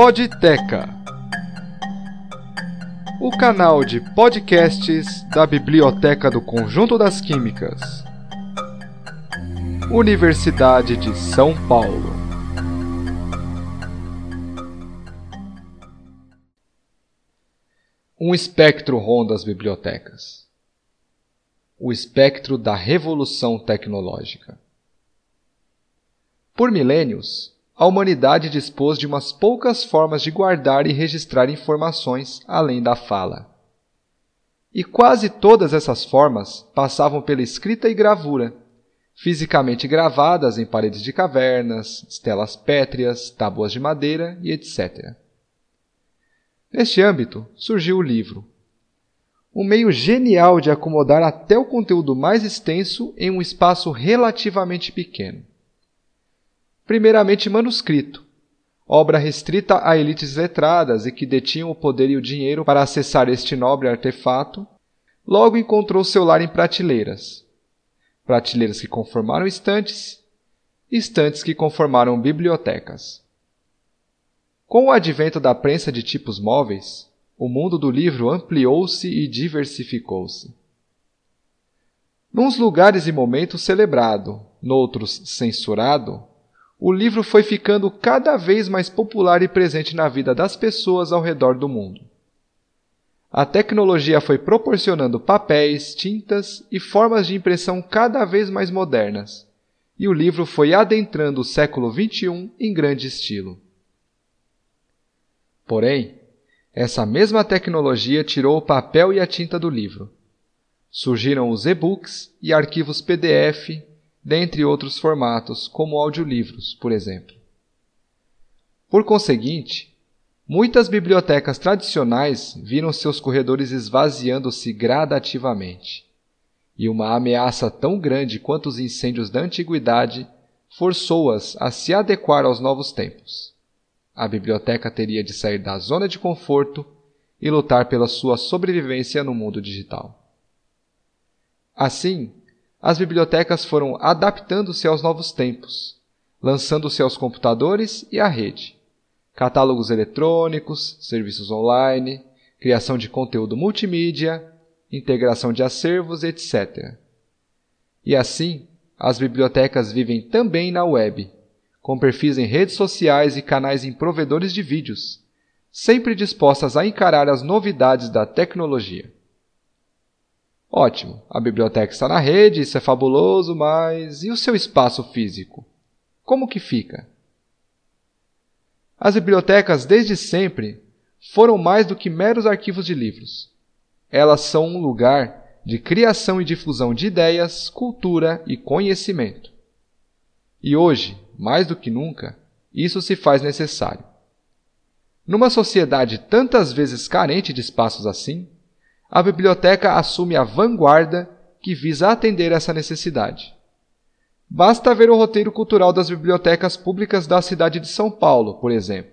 Podteca, o canal de podcasts da Biblioteca do Conjunto das Químicas, Universidade de São Paulo. Um espectro ronda as bibliotecas. O espectro da revolução tecnológica. Por milênios, a humanidade dispôs de umas poucas formas de guardar e registrar informações além da fala. E quase todas essas formas passavam pela escrita e gravura, fisicamente gravadas em paredes de cavernas, estelas pétreas, tábuas de madeira e etc. Neste âmbito surgiu o livro, um meio genial de acomodar até o conteúdo mais extenso em um espaço relativamente pequeno primeiramente manuscrito, obra restrita a elites letradas e que detinham o poder e o dinheiro para acessar este nobre artefato, logo encontrou seu lar em prateleiras. Prateleiras que conformaram estantes, estantes que conformaram bibliotecas. Com o advento da prensa de tipos móveis, o mundo do livro ampliou-se e diversificou-se. Nuns lugares e momentos celebrado, noutros censurado, o livro foi ficando cada vez mais popular e presente na vida das pessoas ao redor do mundo. A tecnologia foi proporcionando papéis, tintas e formas de impressão cada vez mais modernas, e o livro foi adentrando o século XXI em grande estilo. Porém, essa mesma tecnologia tirou o papel e a tinta do livro. Surgiram os e-books e arquivos PDF, dentre outros formatos, como audiolivros, por exemplo. Por conseguinte, muitas bibliotecas tradicionais viram seus corredores esvaziando-se gradativamente. E uma ameaça tão grande quanto os incêndios da antiguidade forçou-as a se adequar aos novos tempos. A biblioteca teria de sair da zona de conforto e lutar pela sua sobrevivência no mundo digital. Assim, as bibliotecas foram adaptando-se aos novos tempos, lançando-se aos computadores e à rede. Catálogos eletrônicos, serviços online, criação de conteúdo multimídia, integração de acervos, etc. E assim, as bibliotecas vivem também na web, com perfis em redes sociais e canais em provedores de vídeos, sempre dispostas a encarar as novidades da tecnologia. Ótimo, a biblioteca está na rede, isso é fabuloso, mas e o seu espaço físico? Como que fica? As bibliotecas, desde sempre, foram mais do que meros arquivos de livros. Elas são um lugar de criação e difusão de ideias, cultura e conhecimento. E hoje, mais do que nunca, isso se faz necessário. Numa sociedade tantas vezes carente de espaços assim, a biblioteca assume a vanguarda que visa atender essa necessidade. Basta ver o roteiro cultural das bibliotecas públicas da cidade de São Paulo, por exemplo.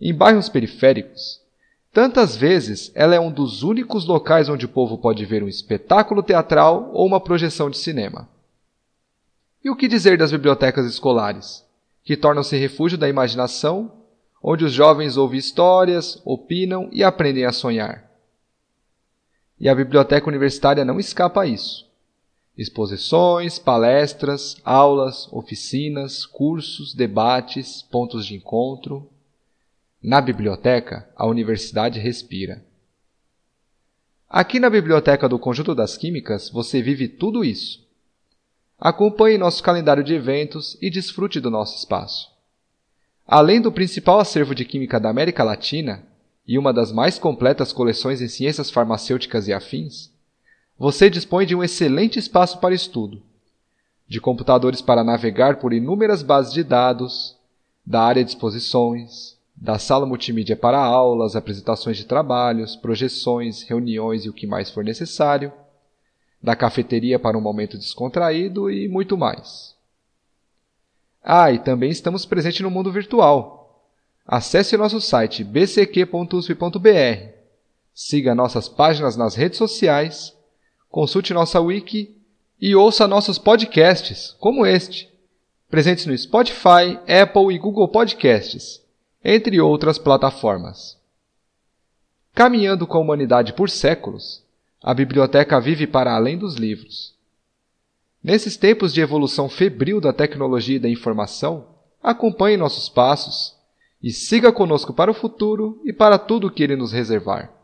Em bairros periféricos, tantas vezes ela é um dos únicos locais onde o povo pode ver um espetáculo teatral ou uma projeção de cinema. E o que dizer das bibliotecas escolares, que tornam-se refúgio da imaginação, onde os jovens ouvem histórias, opinam e aprendem a sonhar? E a biblioteca universitária não escapa a isso. Exposições, palestras, aulas, oficinas, cursos, debates, pontos de encontro. Na biblioteca, a universidade respira. Aqui na Biblioteca do Conjunto das Químicas você vive tudo isso. Acompanhe nosso calendário de eventos e desfrute do nosso espaço. Além do principal acervo de química da América Latina, e uma das mais completas coleções em ciências farmacêuticas e afins, você dispõe de um excelente espaço para estudo, de computadores para navegar por inúmeras bases de dados, da área de exposições, da sala multimídia para aulas, apresentações de trabalhos, projeções, reuniões e o que mais for necessário, da cafeteria para um momento descontraído e muito mais. Ah, e também estamos presentes no mundo virtual Acesse nosso site bcq.usp.br, siga nossas páginas nas redes sociais, consulte nossa wiki e ouça nossos podcasts, como este, presentes no Spotify, Apple e Google Podcasts, entre outras plataformas. Caminhando com a humanidade por séculos, a biblioteca vive para além dos livros. Nesses tempos de evolução febril da tecnologia e da informação, acompanhe nossos passos e siga conosco para o futuro e para tudo o que ele nos reservar.